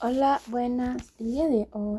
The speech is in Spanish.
Hola, buenas. El día de hoy